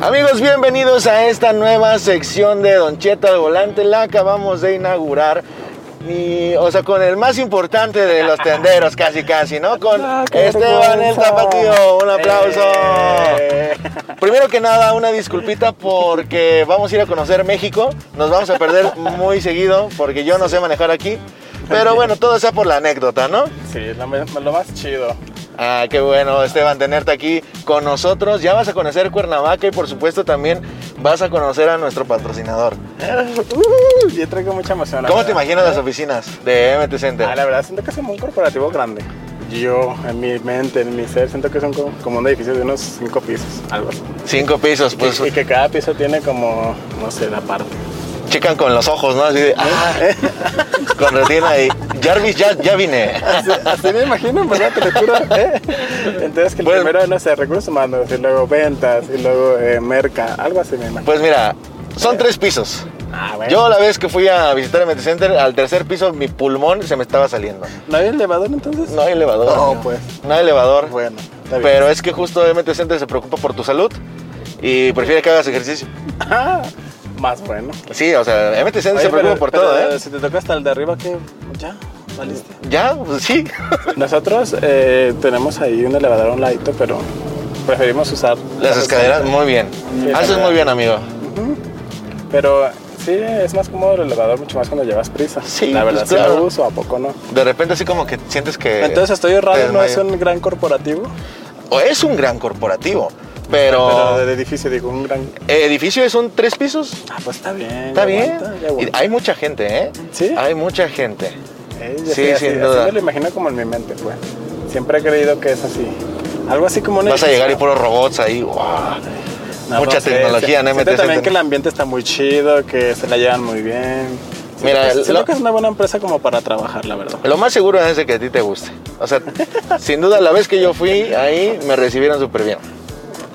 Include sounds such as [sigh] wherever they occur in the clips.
Amigos, bienvenidos a esta nueva sección de Don Cheto al Volante. La acabamos de inaugurar. Y, o sea, con el más importante de los tenderos, casi, casi, ¿no? Con Ah, Esteban el. Tapatío. Un aplauso. Eh. Primero que nada, una disculpita porque vamos a ir a conocer México. Nos vamos a perder muy seguido porque yo no sé manejar aquí. Pero bueno, todo sea por la anécdota, ¿no? Sí, lo más chido. Ah, qué bueno, Esteban, tenerte aquí con nosotros. Ya vas a conocer Cuernavaca y por supuesto también vas a conocer a nuestro patrocinador. [laughs] Uh, yo traigo mucha emoción. ¿Cómo te imaginas las oficinas de MT Center? Ah, la verdad, siento que es como un corporativo grande. Yo, en mi mente, en mi ser, siento que son como, como un edificio de unos cinco pisos, algo así. Cinco pisos, pues y, y que cada piso tiene como, no sé, la parte. Checan con los ojos, ¿no? Así de, ah, [laughs] con retina y Jarvis, ya, ya vine. Así, así me imagino, ¿verdad? Te lo juro, ¿eh? Entonces, que el Pues- primero, no sé, recursos humanos, y luego ventas, y luego eh, merca, algo así me imagino. Pues mira, son tres pisos. ah, bueno. Yo la vez que fui a visitar MT Center, al tercer piso mi pulmón se me estaba saliendo. ¿No hay elevador entonces? No hay elevador. No, pues. No hay elevador. Bueno, está bien. Pero es que justo MT Center se preocupa por tu salud y prefiere que hagas ejercicio. Ah, más bueno. Sí, o sea, MT Center Oye, se preocupa por pero, todo, ¿eh? Si te toca hasta el de arriba, ¿qué? Ya, valiste. Ya, pues sí. [laughs] Nosotros eh, tenemos ahí un elevador a un ladito, pero preferimos usar Las escaleras, muy bien. Sí, Haces muy bien, amigo. Pero sí, es más cómodo el elevador, mucho más cuando llevas prisa. Sí, La verdad, pues, sí claro. lo uso, ¿a poco no? De repente así como que sientes que... Entonces, ¿estoy errado? ¿No es un gran corporativo? O es un gran corporativo, pero... Pero del edificio, digo, un gran... El edificio son tres pisos. Ah, pues está bien. Está bien. aguanta, hay mucha gente, ¿eh? ¿Sí? Hay mucha gente. Eh, Sí, sé, sin duda. Así me lo imagino como en mi mente, pues. Siempre he creído que es así. Algo así como un Vas a llegar y puros robots ahí. ¡guau! No, Mucha no sé, tecnología en siento MT también que el ambiente está muy chido, que se la llevan muy bien. Mira, que- siento lo- que es una buena empresa como para trabajar, la verdad. Lo más seguro es de que a ti te guste. O sea, [laughs] sin duda, la vez que yo fui ahí, me recibieron súper bien.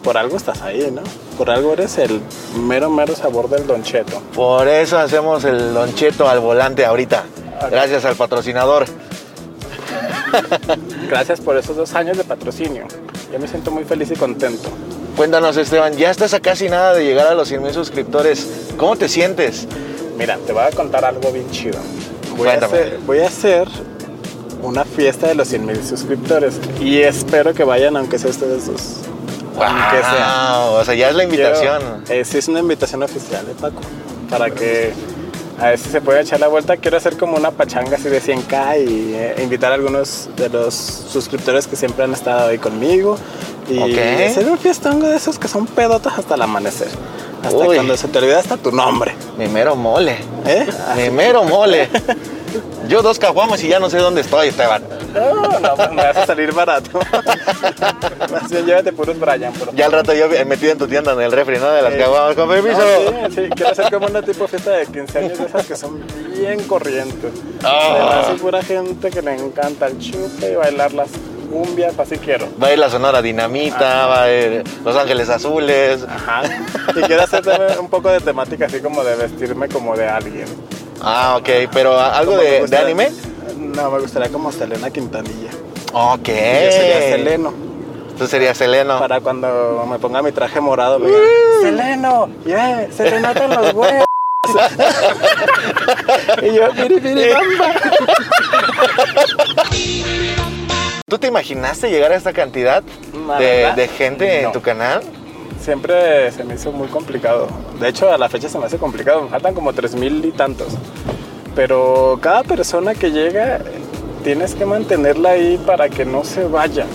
Por algo estás ahí, ¿no? Por algo eres el mero, mero sabor del Don Cheto. Por eso hacemos el loncheto al volante ahorita. Gracias al patrocinador. [laughs] Gracias por esos dos años de patrocinio. Yo me siento muy feliz y contento. Cuéntanos, Esteban, ya estás a casi nada de llegar a los 100 mil suscriptores. ¿Cómo te sientes? Mira, te voy a contar algo bien chido. Voy, a hacer, voy a hacer una fiesta de los 100 mil suscriptores y espero que vayan aunque sea ustedes dos. Aunque sea. Wow, o sea, ya es la invitación. Quiero- eh, sí, es una invitación oficial de Paco. Para que a ver si se puede echar la vuelta. Quiero hacer como una pachanga así de 100k y eh, invitar a algunos de los suscriptores que siempre han estado ahí conmigo. Y hacer un fiestongo de esos que son pedotas hasta el amanecer. Hasta Uy. cuando se te olvida hasta tu nombre. Mi mero mole. ¿Eh? Mi mero mole. [laughs] Yo dos caguamas y ya no sé dónde estoy, Esteban. No, no, pues me vas a salir barato. [laughs] Más bien llévate puros Brian, por favor. Ya al rato yo metido en tu tienda en el refri, ¿no? De las Eh, caguamas. Con permiso. No, sí, sí, quiero hacer como una tipo fiesta de 15 años de esas que son bien corrientes. Ah. Además, hay pura gente que le encanta el chupe y bailar las cumbias, así quiero. Va a ir la Sonora Dinamita, va a ir Los Ángeles Azules. Ajá. Y quiero hacer también un poco de temática así como de vestirme como de alguien. Ah, ok, pero ¿algo de, anime? No, me gustaría como Selena Quintanilla. Ok. Yo sería Seleno. Tú serías Seleno. Para cuando me ponga mi traje morado, me digan, Seleno, yeah, Selenata los [laughs] huevos. y yo, miri, miri, [laughs] bamba. ¿Tú te imaginaste llegar a esta cantidad de, gente en tu canal? Siempre se me hizo muy complicado. De hecho, a la fecha se me hace complicado. Me faltan como tres mil y tantos. Pero cada persona que llega, tienes que mantenerla ahí para que no se vaya.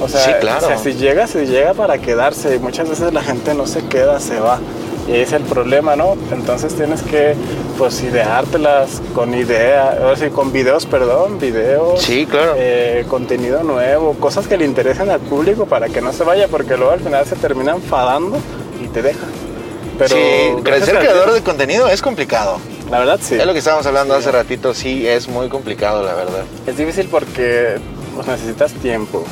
O sea, Sí, claro. o sea, si llega, si llega para quedarse. Y muchas veces la gente no se queda, se va. Y es el problema, ¿no? Entonces tienes que, pues, ideártelas con idea, o sea, con videos, perdón, videos. Sí, claro. eh, contenido nuevo, cosas que le interesen al público para que no se vaya, porque luego al final se termina enfadando y te deja. Pero sí, ser a creador de contenido es complicado. La verdad sí. Es lo que estábamos hablando hace ratito, sí, es muy complicado, la verdad. Es difícil porque pues, necesitas tiempo.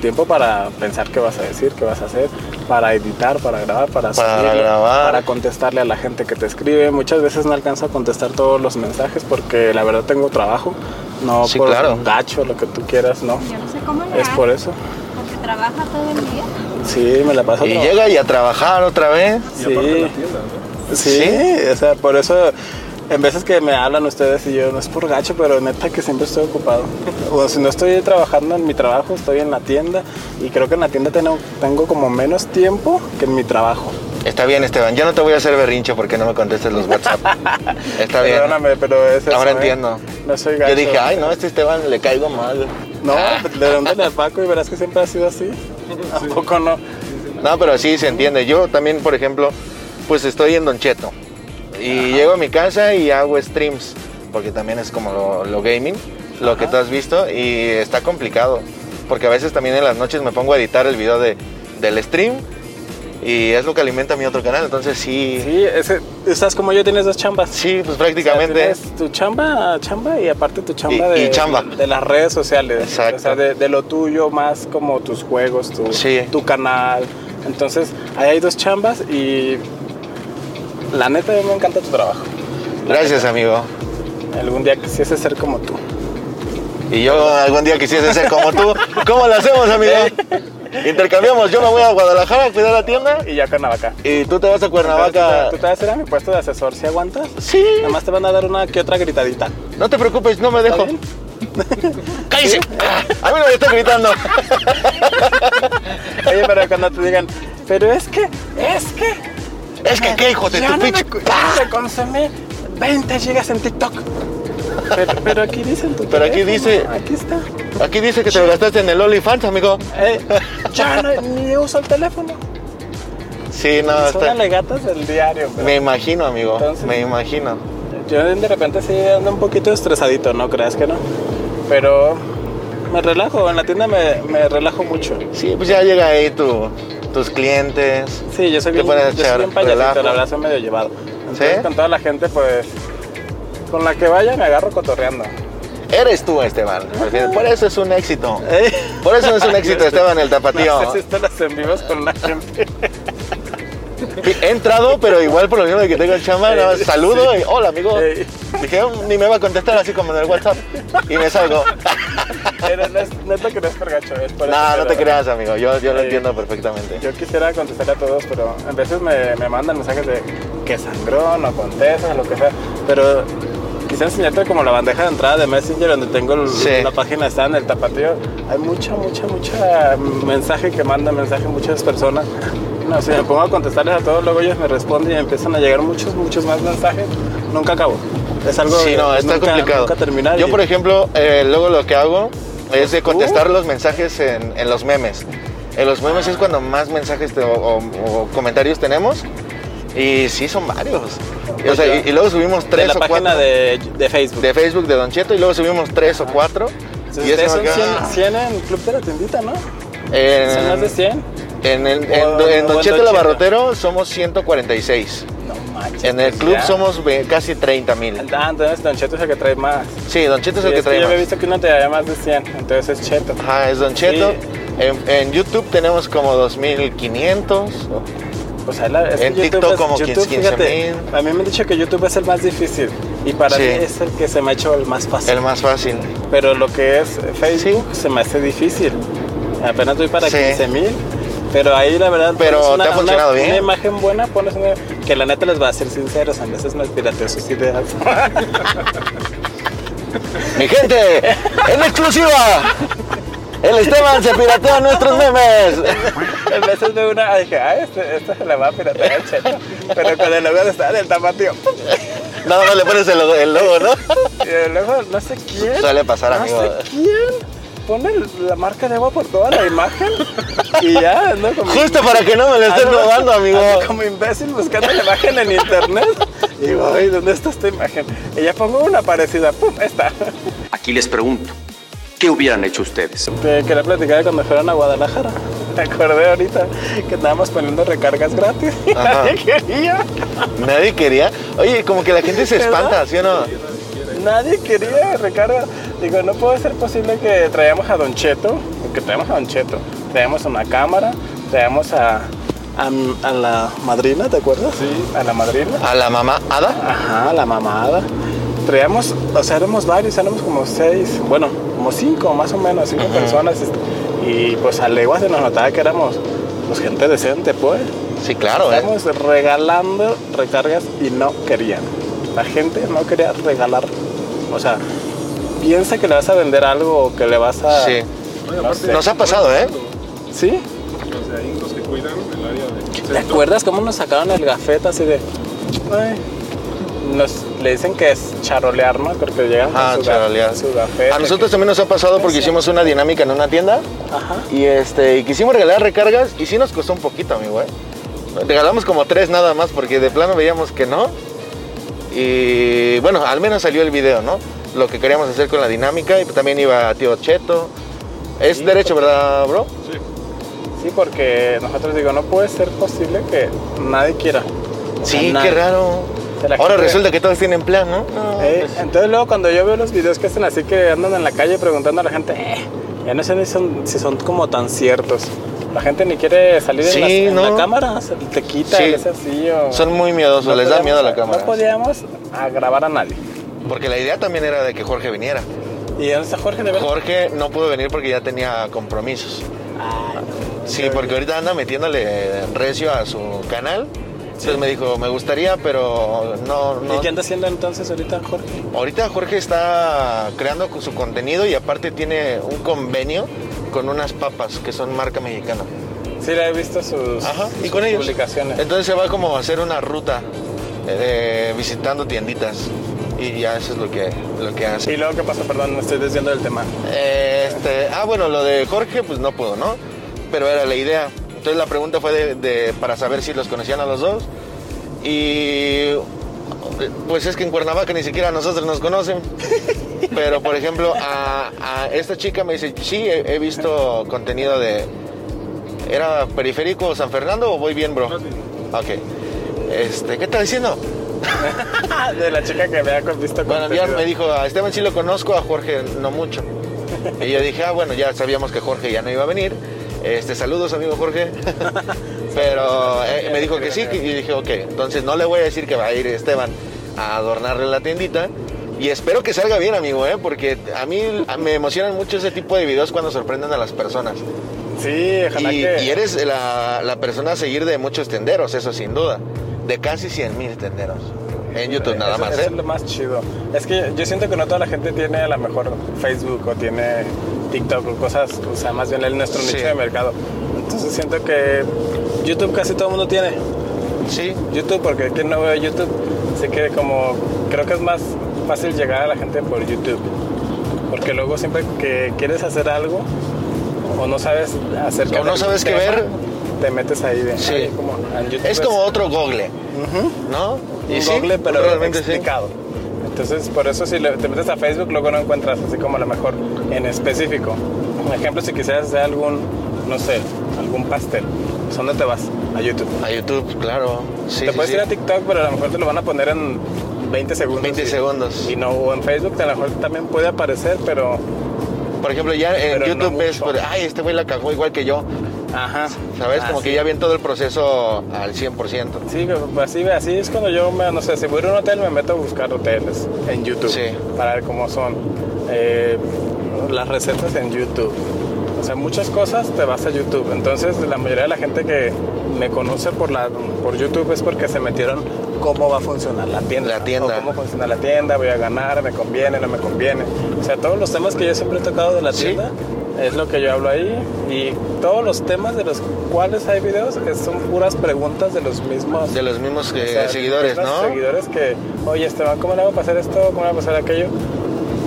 Tiempo para pensar qué vas a decir, qué vas a hacer, para editar, para grabar, para, Para subirlo, grabar. para contestarle a la gente que te escribe. Muchas veces no alcanzo a contestar todos los mensajes porque la verdad tengo trabajo. No Sí, por claro. gacho, lo que tú quieras, no. Yo no sé cómo le Es por eso. Porque ¿Trabaja todo el día? Sí, me la paso. Y llega y a trabajar otra vez. Sí. Sí, o sea, por eso en veces que me hablan ustedes y yo, no es por gacho, pero neta que siempre estoy ocupado. [laughs] O si no estoy trabajando en mi trabajo, estoy en la tienda y creo que en la tienda tengo, tengo como menos tiempo que en mi trabajo. Está bien, Esteban. Ya no te voy a hacer berrinche porque no me contestes los WhatsApp. [laughs] Está bien. Perdóname, pero es eso, Ahora ¿eh? entiendo. No soy gacho. Yo dije, ay, no, a este Esteban le caigo mal. No, pues, pregúntale a Paco y verás que siempre ha sido así. ¿A poco no? No, pero sí se entiende. Yo también, por ejemplo, pues estoy en Don Cheto. Y llego a mi casa y hago streams. Porque también es como lo, lo gaming, lo que tú has visto. Y está complicado. Porque a veces también en las noches me pongo a editar el video de, del stream. Y es lo que alimenta mi otro canal. Entonces sí, Sí, ese, estás como yo, tienes dos chambas. sí, pues O sea, prácticamente. tienes tu chamba, chamba y aparte tu chamba Y- de, y chamba. de las redes sociales. Exacto. O sea, de, de lo tuyo más como tus juegos, tu, Sí. tu canal. Entonces, ahí hay dos chambas y la neta a mí me encanta tu trabajo. Gracias, amigo. Algún día quisiese ser como tú. Y yo algún día quisiese ser como tú. ¿Cómo lo hacemos, amigo? Intercambiamos. Yo me voy a Guadalajara a cuidar la tienda. Y ya Cuernavaca. Y tú te vas a Cuernavaca. ¿Tú te vas a ir a mi puesto de asesor si aguantas? Sí. Nada más te van a dar una que otra gritadita. No te preocupes, no me dejo. [laughs] ¡Cállese! [laughs] A mí no me está gritando. Oye, pero cuando te digan, pero es que, es que, Es que qué, hijo de tu pinche. no consumí 20 gigas en TikTok. Pero, pero aquí dice en tu Pero aquí dice- Aquí está. Aquí dice que te lo gastaste en el OnlyFans, amigo. Eh, ya no, ni uso el teléfono. Sí, no, Son está. alegatas del diario. pero Me imagino, amigo. Entonces- Me imagino. Yo de repente sí ando un poquito estresadito, ¿no creas que no? Pero me relajo, en la tienda me, me relajo mucho. Sí, pues ya llega ahí tu, tus clientes. Sí, yo soy bien, yo soy bien payasito, la verdad soy medio llevado. Entonces ¿Sí? con toda la gente, pues, con la que vaya me agarro cotorreando. Eres tú, Esteban. Por eso es un éxito. Eh, Por eso es un [laughs] éxito, Esteban, el tapatío. No sé si están las en vivos con la gente. He entrado, pero igual por lo mismo de que tengo chamba, nada más saludo y hola, amigo. Dije, "Oh, ni me va a contestar así como en el WhatsApp. Y me salgo. Pero no es, no es por gacho, es por eso, No, no te creas, amigo. Yo, yo lo entiendo perfectamente. Yo quisiera contestarle a todos, pero a veces me, me mandan mensajes de que sangrón o contestas, lo que sea. Pero quisiera enseñarte como la bandeja de entrada de Messenger donde tengo el- Sí. la página está en el tapatío. Hay mucha, mucha, mucha mensaje que mandan mensaje muchas personas. No, si me pongo a contestarles a todos, luego ellos me responden y empiezan a llegar muchos, muchos más mensajes. Nunca acabo. Es algo Sí, no, está nunca- complicado. Nunca terminar. Yo, y- por ejemplo, eh, luego lo que hago es de contestar los mensajes en, en los memes. En los memes es cuando más mensajes te- o, o- o comentarios tenemos. Y sí, son varios. Y, o sea, y, y luego subimos de tres la o página cuatro de, de Facebook. de Facebook de Don Cheto y luego subimos tres o cuatro. Entonces, y eso son me queda- 100, 100 en Club de la Tiendita, ¿no? Son más de 100. En, el- en- o en en Don Cheto el. Abarrotero somos 146. No manches. En el pues club ya. somos ve- casi 30 mil. Ah, entonces Don Cheto es el que trae más. Sí, Don Cheto es el Sí, que es que trae yo había más. visto que uno te daría más de 100, entonces es Cheto. Ajá, es Don Cheto. Sí. En, en YouTube tenemos como 2500. O sea, la- es que En YouTube TikTok es- como YouTube, 15 fíjate, mil. A mí me han dicho que YouTube es el más difícil y para Sí. mí es el que se me ha hecho el más fácil. El más fácil. Pero lo que es Facebook se me hace difícil. Apenas estoy para Sí. 15 mil. Pero ahí la verdad Pero pones te ha funcionado una, bien. una imagen buena, pones una, que la neta les va a ser sinceros, a veces me pirateo sus ideas. Mi gente, en exclusiva. El Esteban se piratea nuestros memes. [laughs] A veces veo una, dije, ah, este, esta se la va a piratear el cheto. Pero con el logo está del tapatío. Nada más le pones el logo, el logo, ¿no? Y luego, no sé quién. Suele pasar, no amigo. sé quién. Pone la marca de agua por toda la imagen. Y ya, ¿no? Como, Justo para que no me lo estén ando- robando, amigo. ando como imbécil buscando la imagen en internet. Y ay, ¿dónde está esta imagen? Y ya pongo una parecida. ¡Pum! Esta. Aquí les pregunto, ¿qué hubieran hecho ustedes? Te quería platicar de cuando fueron a Guadalajara. Me acordé ahorita que estábamos poniendo recargas gratis Ajá. [laughs] nadie quería. Nadie quería. Oye, como que la gente se espanta, ¿sí o no? Nadie quería recarga. Digo, no puede ser posible que traíamos a Don Cheto, que traemos a Don Cheto, traemos una cámara, traemos a, a, a la madrina, ¿te acuerdas? Sí. A la madrina. A la mamá Ada. Ajá, la mamada. Traíamos, o sea, éramos varios, éramos como seis, bueno, como cinco más o menos, cinco personas. Y pues a leguas se nos notaba que éramos pues, gente decente, pues. Sí, claro, ¿eh? Estamos regalando recargas y no querían. La gente no quería regalar. O sea, piensa que le vas a vender algo o que le vas a. Sí. Nos ha pasado, ¿eh? ¿Sí? O sea, hay unos que cuidan el área de. ¿Te acuerdas cómo nos sacaron el gafete así de. Ay, nos, le dicen que es charolear, ¿no? Porque llegan Ah, con su, charolear. su gafete. A nosotros también nos ha pasado porque hicimos una dinámica en una tienda Ajá. y este y quisimos regalar recargas y sí nos costó un poquito, amigo, ¿eh? Regalamos como tres nada más porque de plano veíamos que no. Y bueno, al menos salió el video, ¿no? Lo que queríamos hacer con la dinámica y también iba tío Cheto. Es Sí, derecho, ¿verdad, bro? Sí. Sí, porque nosotros digo, no puede ser posible que nadie quiera. O sea, Sí, nadie. qué raro. Ahora resulta que todos tienen plan, ¿no? No, Eh, pues, entonces luego cuando yo veo los videos que hacen así que andan en la calle preguntando a la gente, eh, ya no sé ni son- si son como tan ciertos. La gente ni quiere salir en, Sí, las- en ¿no? la cámara, se- te quita, Sí. es así o... Son muy miedosos, No les da miedo a la cámara. No podíamos grabar a nadie. Porque la idea también era de que Jorge viniera. ¿Y dónde está Jorge de verdad? Jorge no pudo venir porque ya tenía compromisos. Ay, Sí, porque ahorita anda metiéndole recio a su canal. Entonces me dijo, me gustaría, pero no, no. ¿Y qué anda haciendo entonces ahorita Jorge? Ahorita Jorge está creando su contenido y aparte tiene un convenio con unas papas que son marca mexicana. Sí, le he visto sus, Ajá, y con ellos. publicaciones. Entonces se va como a hacer una ruta eh, visitando tienditas y ya eso es lo que, lo que hace. Y luego, ¿qué pasó? Perdón, me estoy desviando del tema. Este, ah, bueno, lo de Jorge, pues no pudo, ¿no? Pero era la idea. Entonces la pregunta fue de, de- para saber si los conocían a los dos. Y pues es que en Cuernavaca ni siquiera a nosotros nos conocen. [laughs] Pero por ejemplo, a, a esta chica me dice, sí, he, he visto contenido de... ¿Era periférico San Fernando o voy bien, bro? Ok. Este, ¿qué está diciendo? [laughs] de la chica que me ha visto Bueno, ya me dijo, a Esteban sí lo conozco, a Jorge no mucho. [laughs] Y yo dije, ah, bueno, ya sabíamos que Jorge ya no iba a venir. Este, saludos, amigo Jorge. [laughs] Pero eh, me dijo que sí, y dije, ok, entonces no le voy a decir que va a ir Esteban a adornarle la tiendita. Y espero que salga bien, amigo, ¿eh? porque a mí me emocionan mucho ese tipo de videos cuando sorprenden a las personas. Sí, ojalá Y, que... y eres la, la persona a seguir de muchos tenderos, eso sin duda. De casi 100 mil tenderos. En YouTube nada más, ¿eh? es lo más chido. Es que yo siento que no toda la gente tiene a lo mejor Facebook o tiene TikTok o cosas, o sea, más bien el nuestro Sí. nicho de mercado. Entonces siento que YouTube casi todo el mundo tiene. Sí, YouTube, porque quien no ve YouTube, sé que como creo que es más fácil llegar a la gente por YouTube. Porque luego siempre que quieres hacer algo o no sabes hacer O no sabes qué ver. te metes ahí de Sí. como YouTube es como otro Google. ¿no? Un sí, Google, pero realmente sí. explicado. Entonces, por eso si te metes a Facebook, luego no encuentras así como a lo mejor en específico. Por ejemplo, si quisieras hacer algún, no sé, algún pastel, pues, ¿dónde te vas? A YouTube. A YouTube, claro. Sí, te sí, puedes ir a TikTok, pero a lo mejor te lo van a poner en 20 segundos. 20 y- segundos. Y no, o en Facebook a lo mejor también puede aparecer, pero... Por ejemplo, ya en no YouTube es, mucho. por, ay, este güey la cagó igual que yo. Ajá. ¿Sabes? Ah, Como que ya ven todo el proceso al 100%. Sí, pues así, así es cuando yo, me, no sé, si voy a ir a un hotel me meto a buscar hoteles en YouTube Sí. para ver cómo son eh, las recetas en YouTube. O sea, muchas cosas te vas a YouTube. Entonces, la mayoría de la gente que me conoce por, la, por YouTube es porque se metieron cómo va a funcionar la tienda. La tienda. O cómo funciona la tienda, voy a ganar, me conviene, no me conviene. O sea, todos los temas que yo siempre he tocado de la Sí. tienda es lo que yo hablo ahí. Y todos los temas de los cuales hay videos son puras preguntas de los mismos De los mismos eh, o sea, seguidores, ¿no? Seguidores que, oye, Esteban, ¿cómo le hago para hacer esto? ¿Cómo le hago para hacer aquello?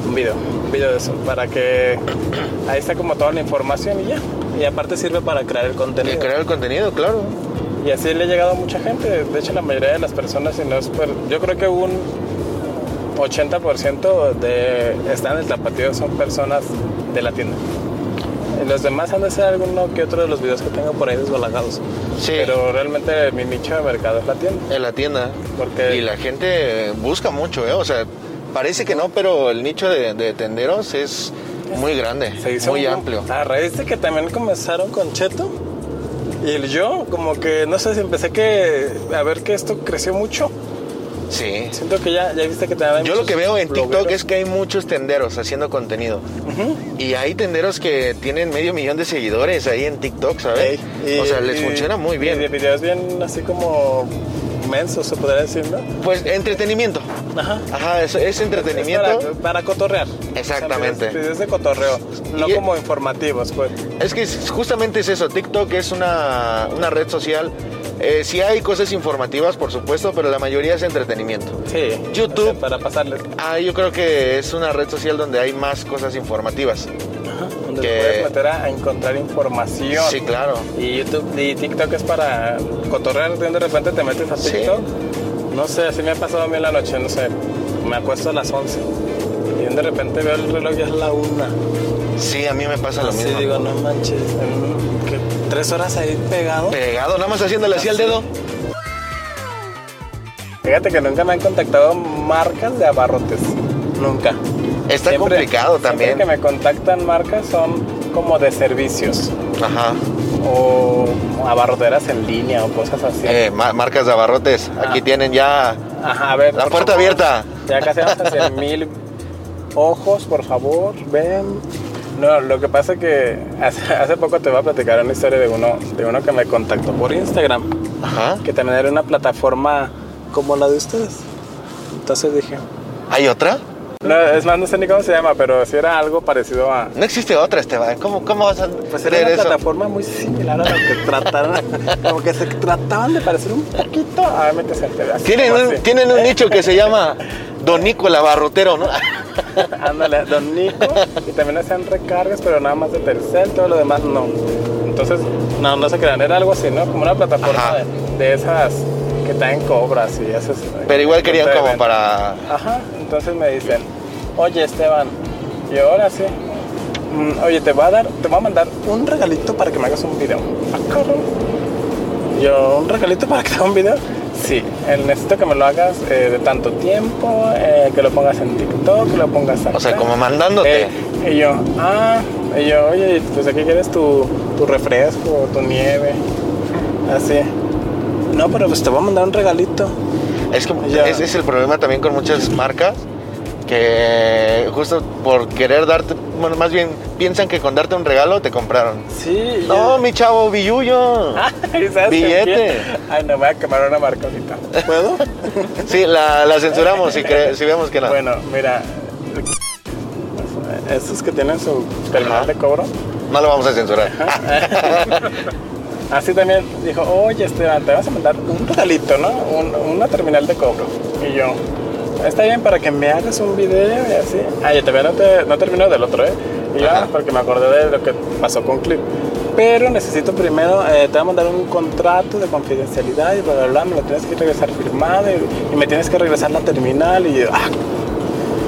Un video, un video de eso, para que [clears throat] ahí está como toda la información y ya. Y aparte sirve para crear el Y contenido. crear el contenido, claro. Y así le ha llegado a mucha gente. De hecho, la mayoría de las personas, si no es per- yo creo que un 80% de están en el tapatío son personas de la tienda. Y los demás han de ser alguno que otro de los videos que tengo por ahí desbalagados. Sí. Pero realmente mi nicho de mercado es la tienda. En la tienda. Porque- Y la gente busca mucho, ¿eh? O sea, parece que no, pero el nicho de, de tenderos es muy grande, Se hizo muy un- amplio. A raíz de que también comenzaron con Cheto y el yo, como que no sé si empecé que a ver que esto creció mucho. Sí. Siento que ya, ya viste que te Yo lo que veo en TikTok es que hay muchos tenderos haciendo contenido. Y hay tenderos que tienen medio millón de seguidores ahí en TikTok, ¿sabes? Ey, y- o sea, les y- funciona muy Y bien. de videos bien así como mensos, se podría decir, ¿no? Pues entretenimiento. Ajá. Ajá, es, es entretenimiento. Es para, para cotorrear. Exactamente. O sea, videos de cotorreo, no Y- como informativos, pues. Es que justamente es eso, TikTok es una, una red social. Eh, sí hay cosas informativas, por supuesto, pero la mayoría es entretenimiento. Sí. YouTube. o sea, para pasarles. Ah, yo creo que es una red social donde hay más cosas informativas. Donde Que- puedes meter a, encontrar información. Sí, claro. Y YouTube y TikTok es para cotorrear. De repente te metes a Sí. TikTok. No sé, así me ha pasado a mí en la noche, no sé. Me acuesto a las 11. Y de repente veo el reloj y es la una. Sí, a mí me pasa lo mismo. digo, no manches. ¿Tres horas ahí pegado? Pegado, nada más haciéndole así al dedo. Fíjate que nunca me han contactado marcas de abarrotes. Nunca. Está complicado siempre también. que me contactan marcas son como de servicios Ajá. o abarroteras en línea o cosas así. Eh, ma- marcas de abarrotes. Aquí tienen ya Ajá, a ver. la puerta favor. abierta. Ya casi vamos a hacer mil ojos, por favor, ven. No, lo que pasa es que hace, [laughs] hace poco te voy a platicar una historia de uno, de uno que me contactó por Instagram, Ajá. que también era una plataforma como la de ustedes. Entonces dije, ¿Hay otra? no, es más, no sé ni cómo se llama, pero sí era algo parecido a... No existe otra, Esteban. ¿Cómo, cómo vas a Pues era una eso? plataforma muy similar a lo que trataron, [laughs] como que se trataban de parecer un poquito a MTC. así Tienen como un, tienen un nicho que se llama [laughs] Don Nico el abarrotero, ¿no? [laughs] Ándale, Don Nico. Y también hacían recargas, pero nada más de Telcel, todo lo demás no. Entonces, no, no se crean, era algo así, ¿no? Como una plataforma de, de esas que traen cobras y haces. Pero igual querían como ven. para... Ajá, entonces me dicen, oye Esteban, y ahora sí. mm, Oye, te voy a dar, te voy a mandar un regalito para que me hagas un video. Ah. Yo, ¿un regalito para que te haga un video? Sí, eh, necesito que me lo hagas eh, de tanto tiempo, eh, que lo pongas en TikTok, que lo pongas acá. O sea, como mandándote. Eh, y yo, ah, y yo, oye, pues aquí quieres tu, tu refresco, tu nieve, así. No, pero pues te voy a mandar un regalito. Es que Ya. ese es el problema también con muchas marcas que justo por querer darte, bueno, más bien piensan que con darte un regalo te compraron. Sí. No, yo- mi chavo, [laughs] ¿sabes Billete. Ay, no, voy a quemar una marca ahorita. ¿Puedo? Sí, la, la censuramos si, si vemos que no. Bueno, mira. Estos que tienen su terminal de cobro. No lo vamos a censurar. [laughs] Así también dijo, oye Esteban, te vas a mandar un regalito, ¿no? Un- una terminal de cobro. Y yo, está bien para que me hagas un video y así. Ah, yo todavía no, te, no termino del otro, ¿eh? Y yo, Ajá. ah, porque me acordé de lo que pasó con Clip. Pero necesito primero, eh, te voy a mandar un contrato de confidencialidad y bla, bla, bla, me lo tienes que regresar firmado y, y me tienes que regresar la terminal. Y yo, ah,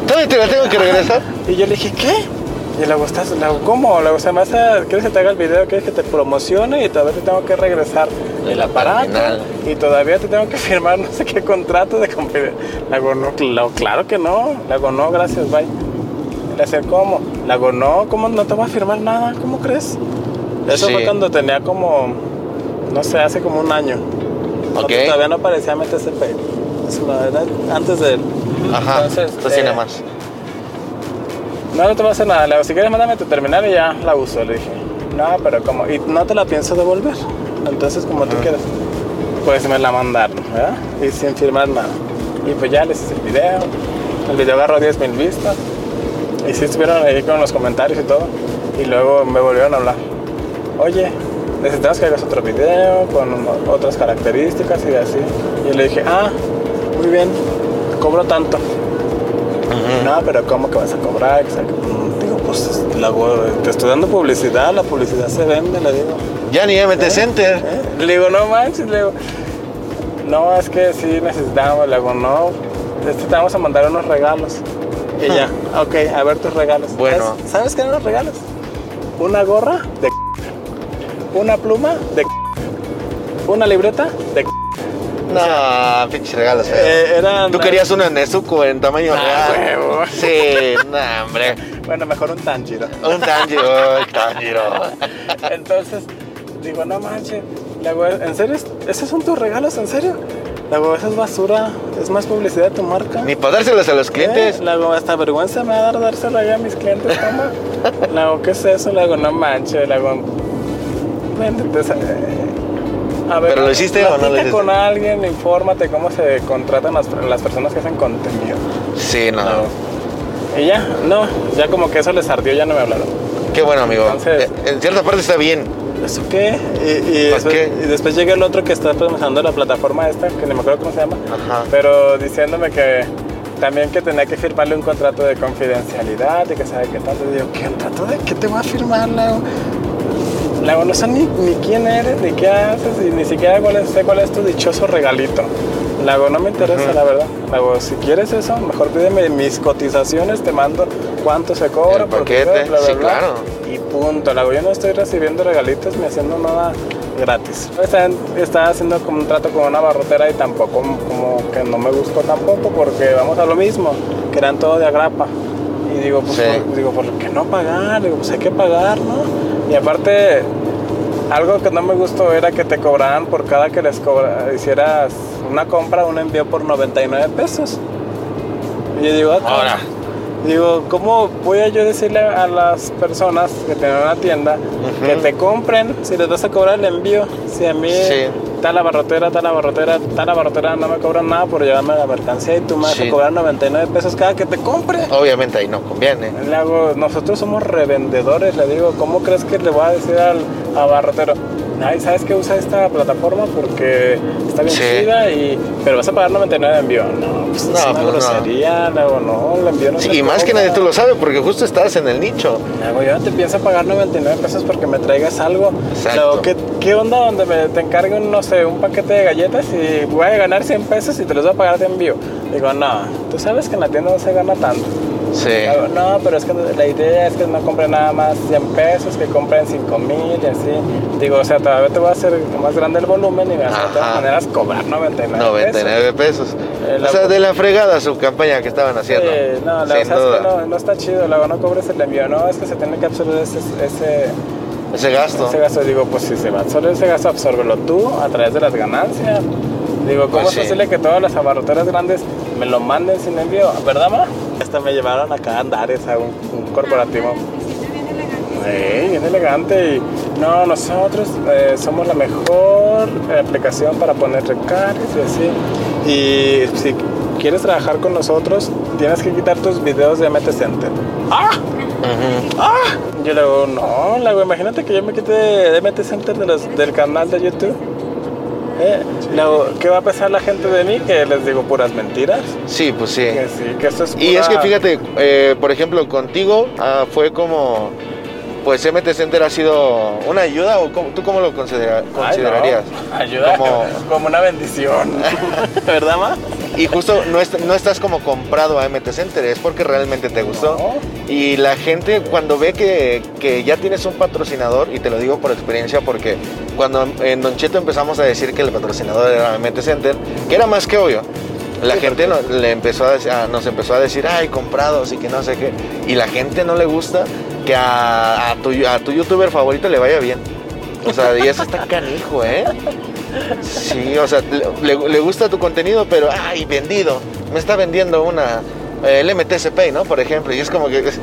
¿Todavía te la tengo que regresar? [laughs] y yo le dije, ¿qué? Y luego estás, luego, ¿cómo? Luego, se me hace, ¿quieres que te haga el video? ¿Quieres que te promocione? Y todavía te tengo que regresar el aparato. terminal. Y todavía te tengo que [laughs] firmar no sé qué contrato de confidencialidad. No, cl- claro que no. Le hago, no, gracias, bye. Le hace, ¿cómo? Le hago, no, ¿cómo no te voy a firmar nada? ¿Cómo crees? Eso Sí. fue cuando tenía como, no sé, hace como un año. Ok. Cuando Todavía no aparecía MTCP. Eso la verdad, antes de él. Ajá. Entonces, Entonces, eh, nada más. No, no te va a hacer nada. Le digo, si quieres, mándame tu terminal y ya la uso. Le dije, no, pero como, y no te la pienso devolver. Entonces, como tú quieras, pues me la mandaron, ¿verdad? Y sin firmar nada. Y pues ya les hice el video. El video agarró 10 mil vistas. Y sí estuvieron ahí con los comentarios y todo. Y luego me volvieron a hablar. Oye, necesitamos que hagas otro video con otras características y así. Y yo le dije, ah, muy bien, cobro tanto. No, pero ¿cómo que vas a cobrar? Digo, pues la te estoy dando publicidad, la publicidad se vende, le digo. Ya ni MT Center. Le digo, no manches, le digo, no, es que sí necesitamos, le digo, no, te vamos a mandar unos regalos. Y ya, [laughs] ok, a ver tus regalos. Bueno. ¿Sabes, ¿Sabes qué eran los regalos? Una gorra de [laughs] una pluma de [laughs] una libreta de No, pinches regalos. feos. Eh, eran- Tú querías una Nezuko en tamaño Ah, real. huevo. Sí, no, hombre. Bueno, mejor un Tanjiro. Un Tanjiro, Tanjiro. Entonces, digo, no manches. Le hago, ¿en serio? ¿Esos son tus regalos? ¿En serio? Le hago, esa es basura, es más publicidad de tu marca. Ni para dárselas a los clientes. Eh, Le hago, hasta vergüenza me va a dar dárselo allá a mis clientes, toma. Le hago, ¿qué es eso? Le hago, no manches, véndete esa- eh, A ver, ¿Pero lo hiciste o no lo hiciste? con alguien, infórmate cómo se contratan las, las personas que hacen contenido. Sí, no. Y ya, no, ya como que eso les ardió, ya no me hablaron. Qué bueno, amigo. Entonces- Eh, en cierta parte está bien. ¿Eso qué? Y, y ¿Pues después, qué? y después llega el otro que está promocionando la plataforma esta, que ni me acuerdo cómo se llama, Ajá. pero diciéndome que también que tenía que firmarle un contrato de confidencialidad y que sabe qué tanto. Digo, ¿qué contrato de qué te voy a firmar, Lago? Lago, no sé ni, ni quién eres, ni qué haces, y ni siquiera cuál es, sé cuál es tu dichoso regalito. Lago, no me interesa, la verdad. Lago, si quieres eso, mejor pídeme mis cotizaciones, te mando cuánto se cobra. El por video, bla, bla, sí, bla. claro. Y punto. Lago, yo no estoy recibiendo regalitos ni haciendo nada gratis. Estaba, estaba haciendo como un trato con una barrotera y tampoco, como que no me gustó tampoco porque vamos a lo mismo, que eran todo de agrapa. Y digo, pues, Sí. por, digo, ¿por qué no pagar? Digo, pues hay que pagar, ¿no? Y aparte, algo que no me gustó era que te cobraran por cada que les cobra, hicieras una compra, un envío por 99 pesos. Y yo digo, ah. Ahora. Digo, ¿cómo voy a yo decirle a las personas que tienen una tienda que te compren si les vas a cobrar el envío? Si a mí Sí. tal abarrotera, tal abarrotera, tal abarrotera no me cobran nada por llevarme la mercancía y tú me vas Sí. a cobrar 99 pesos cada que te compre. Obviamente ahí no conviene. Le hago, nosotros somos revendedores, le digo, ¿cómo crees que le voy a decir al abarrotero? Ay, ¿sabes que usa esta plataforma? Porque está bien Sí. chida y... Pero vas a pagar 99 de envío. No, pues No, es una pues no. grosería, no, el envío no Sí, se y más que cobra". nadie tú lo sabes porque justo estás en el nicho. Hago, yo no te pienso pagar 99 pesos porque me traigas algo. Exacto. ¿qué, ¿qué onda donde me, te encarguen, no sé, un paquete de galletas y voy a ganar 100 pesos y te los voy a pagar de envío? Digo, no, tú sabes que en la tienda no se gana tanto. Sí. No, pero es que la idea es que no compren nada más 100 pesos, que compren 5 mil y así. Digo, o sea, todavía te voy a hacer más grande el volumen y me vas a de todas maneras cobrar 99 99 pesos. Eh, O sea, de la fregada su campaña que estaban haciendo. Sí, no, la verdad es que no, no está chido, luego no cobres el envío, no, es que se tiene que absorber ese, ese, Ese gasto. ese gasto. Digo, pues si se va a absorber ese gasto, absórbelo tú a través de las ganancias. Digo, ¿cómo Pues es sí. posible que todas las abarroteras grandes me lo manden sin envío? ¿Verdad, ma? Hasta me llevaron acá a Andares a un, un corporativo. Sí, bien elegante y no, nosotros eh, somos la mejor aplicación para poner recargas y así. Y si quieres trabajar con nosotros, tienes que quitar tus videos de MT Center. ¡Ah! ¡Ah! Yo le digo, no, le digo, imagínate que yo me quite de MT Center de los- del canal de YouTube. Eh, digo, ¿Qué va a pensar la gente de mí? Que les digo puras mentiras. Sí, pues sí. Que sí, que esto es Y es que fíjate, eh, por ejemplo, contigo ah, fue como, pues MT Center ha sido una ayuda o cómo- tú cómo lo considera- Ay, no, considerarías? Ayuda Como- [laughs] como, una bendición. [laughs] ¿Verdad, ma? Y justo no, est- no estás como comprado a MT Center, es porque realmente te gustó. No. Y la gente cuando ve que, que ya tienes un patrocinador, y te lo digo por experiencia porque cuando en Don Cheto empezamos a decir que el patrocinador era MT Center, que era más que obvio, la Sí, gente no- le empezó a, dec- a- nos empezó a decir, ay, comprados y que no sé qué. Y la gente no le gusta que a, a tu, a tu youtuber favorito le vaya bien. O sea, y eso está canijo, ¿eh? Sí, o sea, le, le- gusta tu contenido, pero, ay, vendido. Me está vendiendo una, el MTCP, ¿no? Por ejemplo, y es como que, es-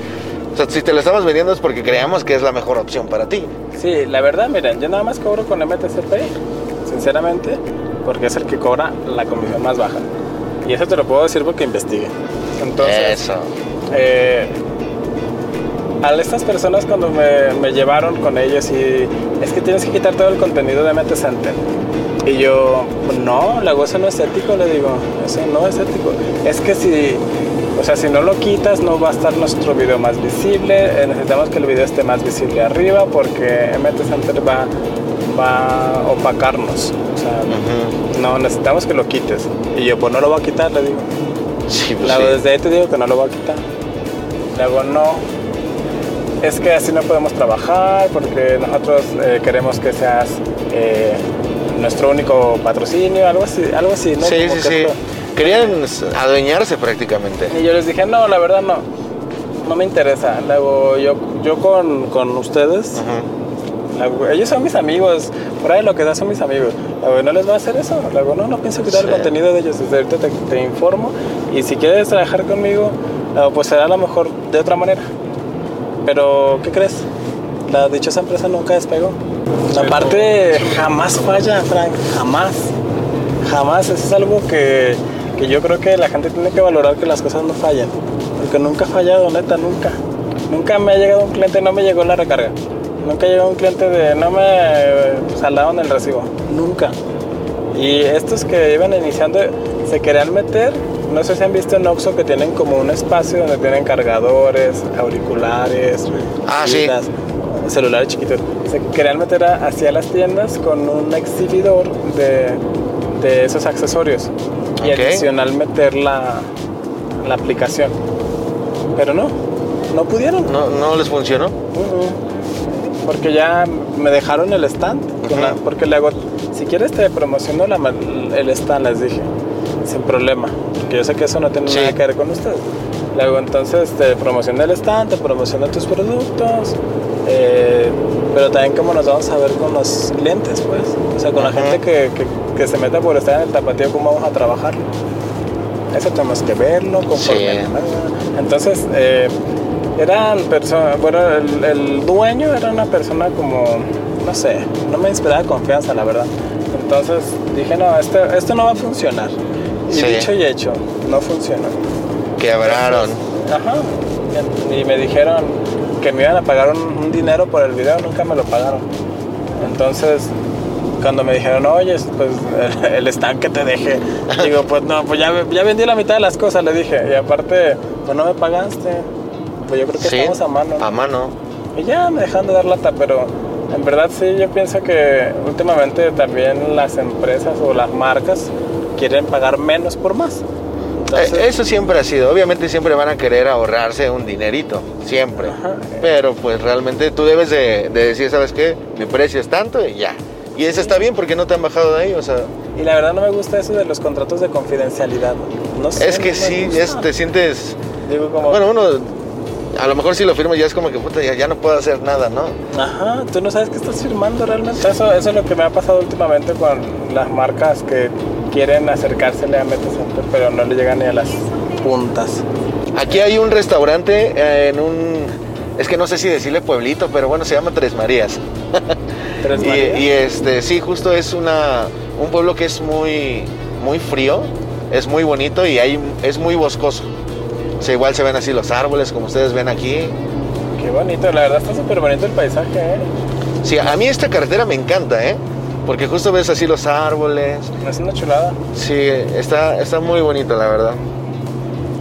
o sea, si te lo estamos vendiendo es porque creamos que es la mejor opción para ti. Sí, la verdad, miren, yo nada más cobro con MTCP, sinceramente, porque es el que cobra la comisión más baja. Y eso te lo puedo decir porque investigué. Entonces, Eso. eh, a estas personas cuando me, me llevaron con ellos y es que tienes que quitar todo el contenido de MT Center. Y yo, no, luego eso no es ético, le digo, eso no es ético. Es que si, o sea, si no lo quitas no va a estar nuestro video más visible, eh, necesitamos que el video esté más visible arriba porque MT Center va, va a opacarnos. O sea, no, necesitamos que lo quites. Y yo, pues no lo voy a quitar, le digo. Sí, pues sí. desde ahí te digo que no lo voy a quitar. Le hago, no. Es que así no podemos trabajar porque nosotros eh, queremos que seas eh, nuestro único patrocinio, algo así, algo así, ¿no? Sí, Como sí, que sí. Querían adueñarse prácticamente. Y yo les dije, no, la verdad no. No me interesa. Luego yo, yo con, con ustedes ellos son mis amigos, por ahí lo que da son mis amigos. Le hago, no les va a hacer eso. Le hago, no, no pienso quitar Sí. el contenido de ellos. Desde ahorita te, te informo. Y si quieres trabajar conmigo, pues será a lo mejor de otra manera. Pero, ¿qué crees? La dichosa empresa nunca despegó. Aparte, jamás falla, Frank, jamás. Jamás. Eso es algo que, que yo creo que la gente tiene que valorar que las cosas no fallan. Porque nunca ha fallado, neta, nunca. Nunca me ha llegado un cliente, no me llegó la recarga. Nunca llegó un cliente de no me saldaron el recibo. Nunca. Y estos que iban iniciando se querían meter. No sé si han visto en Oxxo que tienen como un espacio donde tienen cargadores, auriculares, Ah, sí. celulares chiquitos. Se querían meter hacia las tiendas con un exhibidor de, de esos accesorios. Y adicional meter la, la aplicación. Pero no, no pudieron. ¿No, no les funcionó? Porque ya me dejaron el stand. la- porque le hago, si quieres te promociono la el stand, les dije. Sin problema. Porque yo sé que eso no tiene Sí. nada que ver con ustedes. Le hago entonces te promociono el stand, te promociono tus productos. eh, pero también cómo nos vamos a ver con los clientes, pues. O sea, con la gente que, que, que se meta por estar en el tapatío, cómo vamos a trabajarlo. Eso tenemos que verlo conforme. Sí. Entonces, eh, eran personas, bueno, el, el dueño era una persona como, no sé, no me inspiraba confianza, la verdad. Entonces dije, no, esto, esto no va a funcionar. Y Sí. dicho y hecho, no funcionó. Quebraron. Ajá. Y me dijeron que me iban a pagar un, un dinero por el video, nunca me lo pagaron. Entonces, cuando me dijeron, oye, pues el, [laughs] el stand que te dejé, digo, pues no, pues ya, ya vendí la mitad de las cosas, le dije. Y aparte, pues no me pagaste. Pues yo creo que Sí, estamos a mano. ¿no? A mano. Y ya me dejan de dar lata, pero en verdad sí, yo pienso que últimamente también las empresas o las marcas quieren pagar menos por más. Entonces, Eh, Eso siempre ha sido. Obviamente siempre van a querer ahorrarse un dinerito. Siempre. Ajá. Pero pues realmente tú debes de, de decir, ¿sabes qué? Mi precio es tanto y ya. Y eso está bien porque no te han bajado de ahí. O sea, Y la verdad no me gusta eso de los contratos de confidencialidad. No sé. es que no sí, es- te sientes... Digo como... Bueno, uno... A lo mejor si lo firmas ya es como que puta, ya, ya no puedo hacer nada, ¿no? Ajá, tú no sabes qué estás firmando realmente. Eso, eso es lo que me ha pasado últimamente con las marcas que quieren acercársele a MetaCenter, pero no le llegan ni a las puntas. Aquí hay un restaurante eh, en un... Es que no sé si decirle pueblito, pero bueno, se llama Tres Marías. [laughs] Tres Y, Marías. y, este, sí, justo es una, un pueblo que es muy, muy frío, es muy bonito y hay, es muy boscoso. O sea, igual se ven así los árboles, como ustedes ven aquí. Qué bonito, la verdad está súper bonito el paisaje, ¿eh? Sí, a mí esta carretera me encanta, ¿eh? Porque justo ves así los árboles. Es una chulada. Sí, está, está muy bonito, la verdad.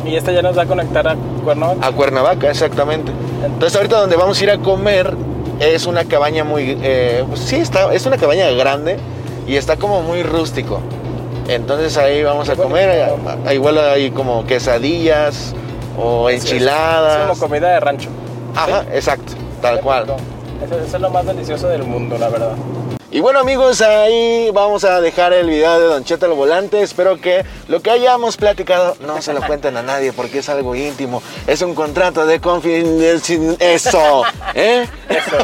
Y esta ya nos va a conectar a Cuernavaca. A Cuernavaca, exactamente. Entonces ahorita donde vamos a ir a comer es una cabaña muy... eh, pues sí, está, es una cabaña grande y está como muy rústico. Entonces ahí vamos a comer, a- igual hay como quesadillas o Es- es- Es, enchiladas. como comida de rancho. Ajá, exacto, tal cual. Eso, eso es lo más delicioso del mundo, la verdad. Y bueno amigos, ahí vamos a dejar el video de Don Cheto al volante. Espero que lo que hayamos platicado no se lo cuenten a nadie porque es algo íntimo. Es un contrato de confidencialidad. Eso, ¿eh? Eso.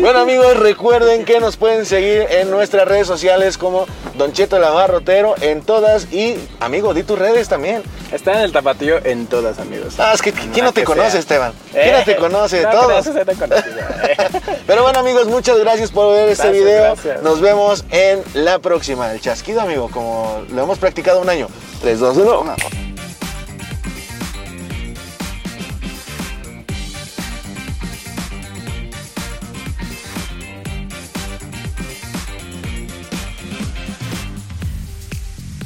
Bueno amigos, recuerden que nos pueden seguir en nuestras redes sociales como Don Cheto el Abarrotero en todas y amigo, di tus redes también. Está en el tapatío en todas, amigos. Ah, es que ¿quién no te conoce, sea. Esteban? ¿Quién no te Eh, conoce? no, Todos. te conoce, eh. [laughs] Pero bueno amigos, muchas gracias por ver este Gracias, video. gracias. Nos vemos en la próxima. El chasquido, amigo, como lo hemos practicado un año. 3, 2, 1.